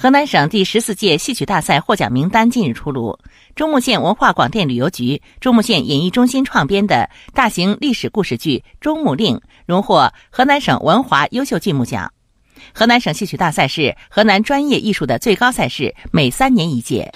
河南省第十四届戏曲大赛获奖名单近日出炉。中牟县文化广电旅游局、中牟县演艺中心创编的大型历史故事剧《中牟令》荣获河南省文华优秀剧目奖。河南省戏曲大赛是河南专业艺术的最高赛事，每三年一届。